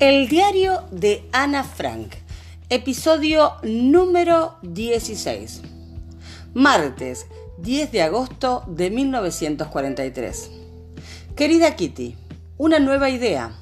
El diario de Ana Frank, episodio número 16. Martes 10 de agosto de 1943. Querida Kitty, una nueva idea.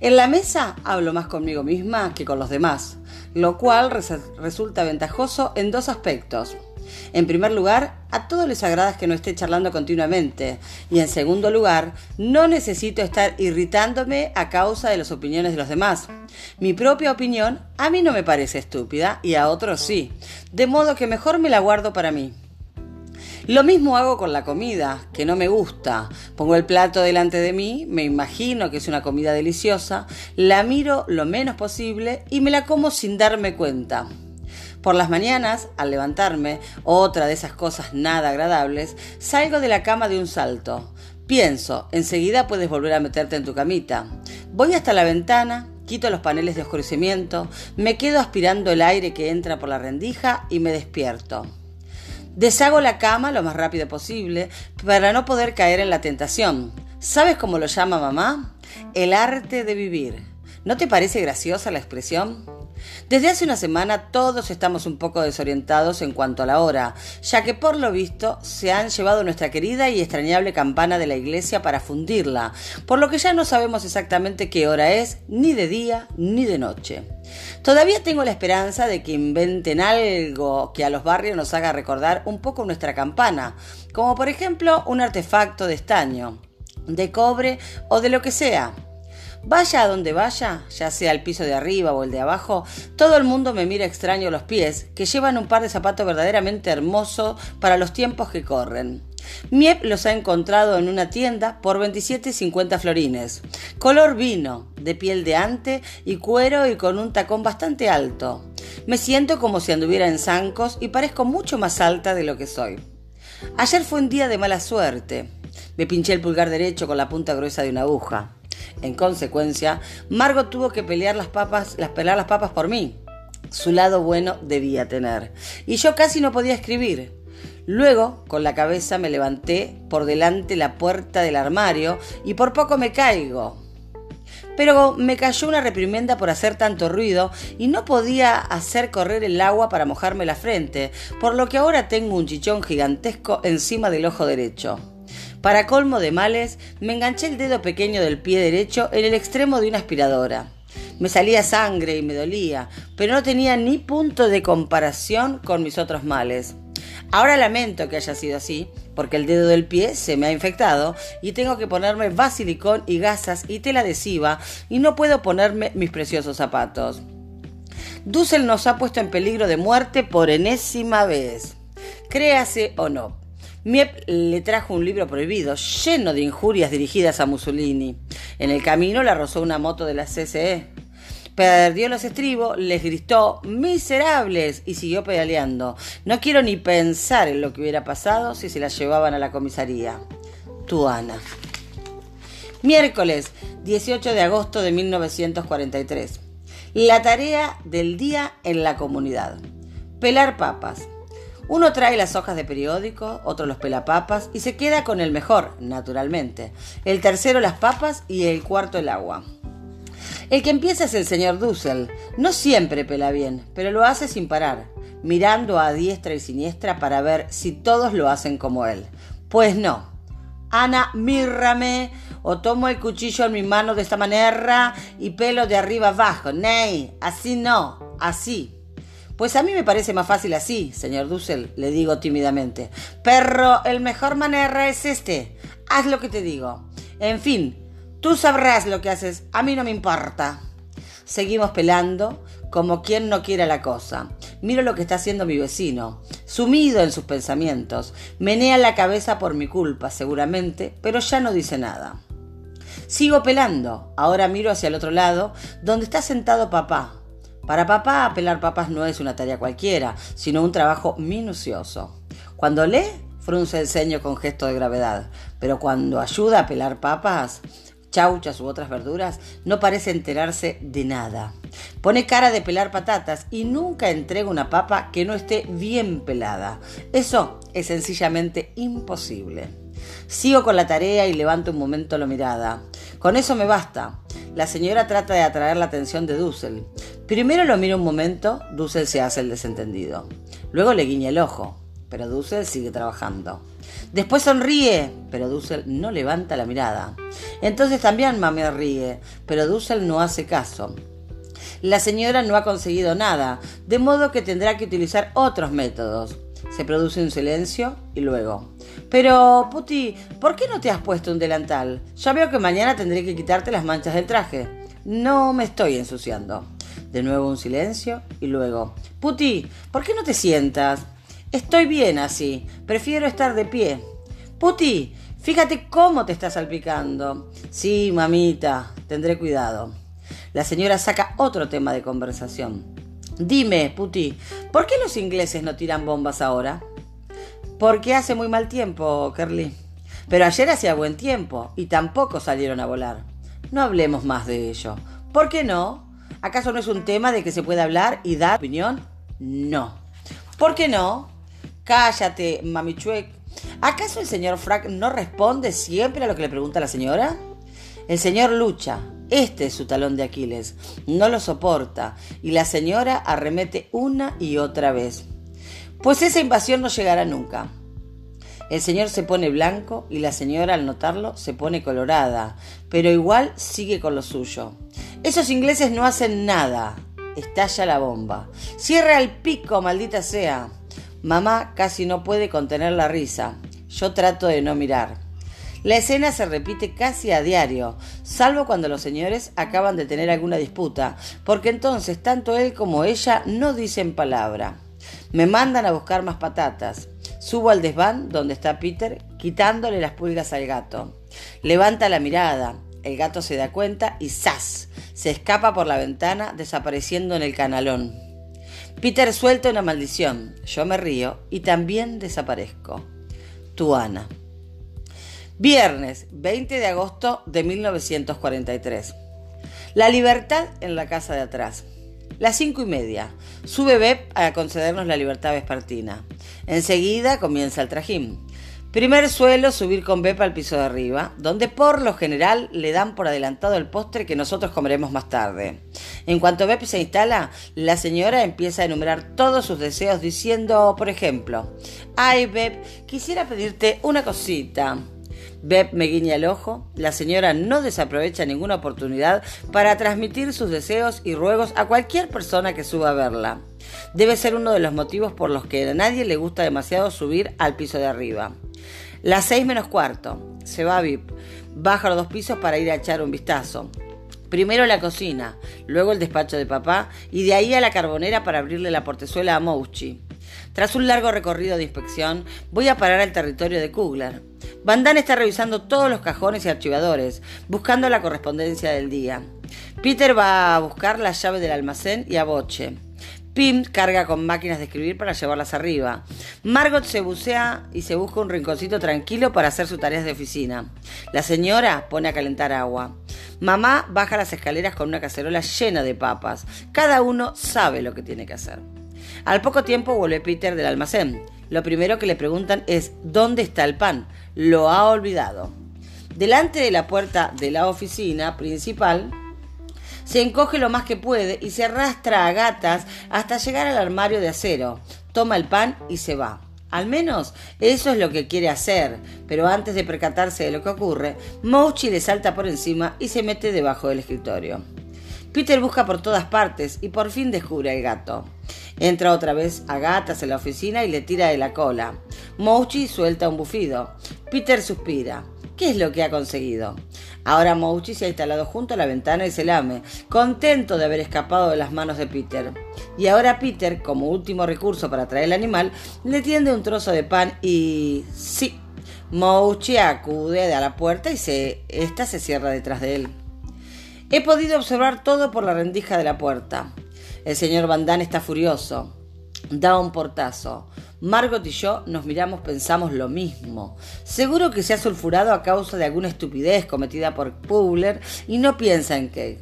En la mesa hablo más conmigo misma que con los demás, lo cual resulta ventajoso en dos aspectos. En primer lugar, a todos les agrada que no esté charlando continuamente. Y en segundo lugar, no necesito estar irritándome a causa de las opiniones de los demás. Mi propia opinión a mí no me parece estúpida y a otros sí. De modo que mejor me la guardo para mí. Lo mismo hago con la comida, que no me gusta. Pongo el plato delante de mí, me imagino que es una comida deliciosa, la miro lo menos posible y me la como sin darme cuenta. Por las mañanas, al levantarme, otra de esas cosas nada agradables, salgo de la cama de un salto. Pienso, enseguida puedes volver a meterte en tu camita. Voy hasta la ventana, quito los paneles de oscurecimiento, me quedo aspirando el aire que entra por la rendija y me despierto. Deshago la cama lo más rápido posible para no poder caer en la tentación. ¿Sabes cómo lo llama mamá? El arte de vivir. ¿No te parece graciosa la expresión? Desde hace una semana todos estamos un poco desorientados en cuanto a la hora, ya que por lo visto se han llevado nuestra querida y extrañable campana de la iglesia para fundirla, por lo que ya no sabemos exactamente qué hora es, ni de día ni de noche. Todavía tengo la esperanza de que inventen algo que a los barrios nos haga recordar un poco nuestra campana, como por ejemplo un artefacto de estaño, de cobre o de lo que sea. Vaya a donde vaya, ya sea el piso de arriba o el de abajo, todo el mundo me mira extraño los pies, que llevan un par de zapatos verdaderamente hermosos para los tiempos que corren. Miep los ha encontrado en una tienda por 27,50 florines. Color vino, de piel de ante y cuero y con un tacón bastante alto. Me siento como si anduviera en zancos y parezco mucho más alta de lo que soy. Ayer fue un día de mala suerte. Me pinché el pulgar derecho con la punta gruesa de una aguja. En consecuencia, Margot tuvo que pelear las papas, las pelar las papas por mí. Su lado bueno debía tener. Y yo casi no podía escribir. Luego, con la cabeza me levanté por delante la puerta del armario y por poco me caigo. Pero me cayó una reprimenda por hacer tanto ruido y no podía hacer correr el agua para mojarme la frente, por lo que ahora tengo un chichón gigantesco encima del ojo derecho. Para colmo de males, me enganché el dedo pequeño del pie derecho en el extremo de una aspiradora. Me salía sangre y me dolía, pero no tenía ni punto de comparación con mis otros males. Ahora lamento que haya sido así, porque el dedo del pie se me ha infectado y tengo que ponerme basilicón y gasas y tela adhesiva y no puedo ponerme mis preciosos zapatos. Dussel nos ha puesto en peligro de muerte por enésima vez. Créase o no, Miep le trajo un libro prohibido, lleno de injurias dirigidas a Mussolini. En el camino le arrozó una moto de la CCE. Perdió los estribos, les gritó miserables y siguió pedaleando. No quiero ni pensar en lo que hubiera pasado si se la llevaban a la comisaría. Tu Ana. Miércoles 18 de agosto de 1943. La tarea del día en la comunidad. Pelar papas. Uno trae las hojas de periódico, otro los pelapapas y se queda con el mejor, naturalmente. El tercero las papas y el cuarto el agua. El que empieza es el señor Dussel. No siempre pela bien, pero lo hace sin parar, mirando a diestra y siniestra para ver si todos lo hacen como él. Pues no. Ana, mírrame, o tomo el cuchillo en mi mano de esta manera y pelo de arriba abajo. Ney, así no, así. Pues a mí me parece más fácil así, señor Dussel, le digo tímidamente. Perro, el mejor manera es este. Haz lo que te digo. En fin, tú sabrás lo que haces, a mí no me importa. Seguimos pelando, como quien no quiera la cosa. Miro lo que está haciendo mi vecino, sumido en sus pensamientos. Menea la cabeza por mi culpa, seguramente, pero ya no dice nada. Sigo pelando. Ahora miro hacia el otro lado, donde está sentado papá, para papá, pelar papas no es una tarea cualquiera, sino un trabajo minucioso. Cuando lee, frunce el ceño con gesto de gravedad, pero cuando ayuda a pelar papas, chauchas u otras verduras, no parece enterarse de nada. Pone cara de pelar patatas y nunca entrega una papa que no esté bien pelada. Eso es sencillamente imposible. Sigo con la tarea y levanto un momento la mirada. Con eso me basta. La señora trata de atraer la atención de Dussel. Primero lo mira un momento, Dussel se hace el desentendido. Luego le guiña el ojo, pero Dussel sigue trabajando. Después sonríe, pero Dussel no levanta la mirada. Entonces también Mame ríe, pero Dussel no hace caso. La señora no ha conseguido nada, de modo que tendrá que utilizar otros métodos. Se produce un silencio y luego. Pero, Puti, ¿por qué no te has puesto un delantal? Ya veo que mañana tendré que quitarte las manchas del traje. No me estoy ensuciando. De nuevo un silencio y luego. Puti, ¿por qué no te sientas? Estoy bien así. Prefiero estar de pie. Puti, fíjate cómo te estás salpicando. Sí, mamita, tendré cuidado. La señora saca otro tema de conversación. Dime, Puti, ¿por qué los ingleses no tiran bombas ahora? Porque hace muy mal tiempo, Kerly. Pero ayer hacía buen tiempo y tampoco salieron a volar. No hablemos más de ello. ¿Por qué no? ¿Acaso no es un tema de que se pueda hablar y dar opinión? No. ¿Por qué no? Cállate, mamichuec. ¿Acaso el señor Frank no responde siempre a lo que le pregunta la señora? El señor lucha. Este es su talón de Aquiles. No lo soporta. Y la señora arremete una y otra vez. Pues esa invasión no llegará nunca. El señor se pone blanco y la señora al notarlo se pone colorada, pero igual sigue con lo suyo. Esos ingleses no hacen nada. Estalla la bomba. Cierra el pico, maldita sea. Mamá casi no puede contener la risa. Yo trato de no mirar. La escena se repite casi a diario, salvo cuando los señores acaban de tener alguna disputa, porque entonces tanto él como ella no dicen palabra. Me mandan a buscar más patatas. Subo al desván donde está Peter, quitándole las pulgas al gato. Levanta la mirada. El gato se da cuenta y ¡zas! Se escapa por la ventana, desapareciendo en el canalón. Peter suelta una maldición. Yo me río y también desaparezco. Tuana. Viernes 20 de agosto de 1943. La libertad en la casa de atrás. Las cinco y media. Sube Beb a concedernos la libertad vespertina. Enseguida comienza el trajín. Primer suelo subir con Beb al piso de arriba, donde por lo general le dan por adelantado el postre que nosotros comeremos más tarde. En cuanto Beb se instala, la señora empieza a enumerar todos sus deseos diciendo, por ejemplo, Ay Beb, quisiera pedirte una cosita. Beb me guiña el ojo. La señora no desaprovecha ninguna oportunidad para transmitir sus deseos y ruegos a cualquier persona que suba a verla. Debe ser uno de los motivos por los que a nadie le gusta demasiado subir al piso de arriba. Las seis menos cuarto. Se va a VIP. Baja los dos pisos para ir a echar un vistazo. Primero la cocina, luego el despacho de papá y de ahí a la carbonera para abrirle la portezuela a Mouchi. Tras un largo recorrido de inspección, voy a parar al territorio de Kugler. Van está revisando todos los cajones y archivadores, buscando la correspondencia del día. Peter va a buscar la llave del almacén y a Boche. Pim carga con máquinas de escribir para llevarlas arriba. Margot se bucea y se busca un rinconcito tranquilo para hacer sus tareas de oficina. La señora pone a calentar agua. Mamá baja las escaleras con una cacerola llena de papas. Cada uno sabe lo que tiene que hacer. Al poco tiempo vuelve Peter del almacén. Lo primero que le preguntan es ¿dónde está el pan? Lo ha olvidado. Delante de la puerta de la oficina principal, se encoge lo más que puede y se arrastra a gatas hasta llegar al armario de acero. Toma el pan y se va. Al menos eso es lo que quiere hacer, pero antes de percatarse de lo que ocurre, Mochi le salta por encima y se mete debajo del escritorio. Peter busca por todas partes y por fin descubre al gato. Entra otra vez a gatas en la oficina y le tira de la cola. Mouchi suelta un bufido. Peter suspira. ¿Qué es lo que ha conseguido? Ahora Mouchi se ha instalado junto a la ventana y se lame, contento de haber escapado de las manos de Peter. Y ahora Peter, como último recurso para traer el animal, le tiende un trozo de pan y... sí, Mouchi acude a la puerta y se... esta se cierra detrás de él. He podido observar todo por la rendija de la puerta. El señor Van está furioso. Da un portazo. Margot y yo nos miramos, pensamos lo mismo. Seguro que se ha sulfurado a causa de alguna estupidez cometida por Publer y no piensa en qué.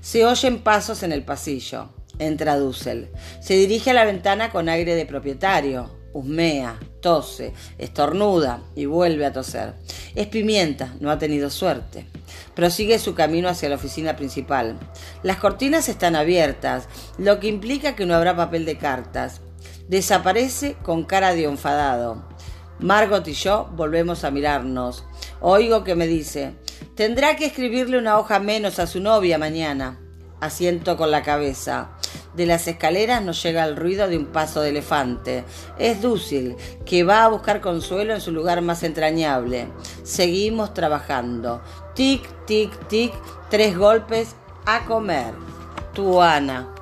Se oyen pasos en el pasillo. Entra Dussel. Se dirige a la ventana con aire de propietario. husmea, tose, estornuda y vuelve a toser. Es pimienta, no ha tenido suerte. Prosigue su camino hacia la oficina principal. Las cortinas están abiertas, lo que implica que no habrá papel de cartas. Desaparece con cara de enfadado. Margot y yo volvemos a mirarnos. Oigo que me dice, tendrá que escribirle una hoja menos a su novia mañana. Asiento con la cabeza. De las escaleras nos llega el ruido de un paso de elefante. Es dúcil, que va a buscar consuelo en su lugar más entrañable. Seguimos trabajando. Tic, tic, tic, tres golpes a comer. Tu Ana.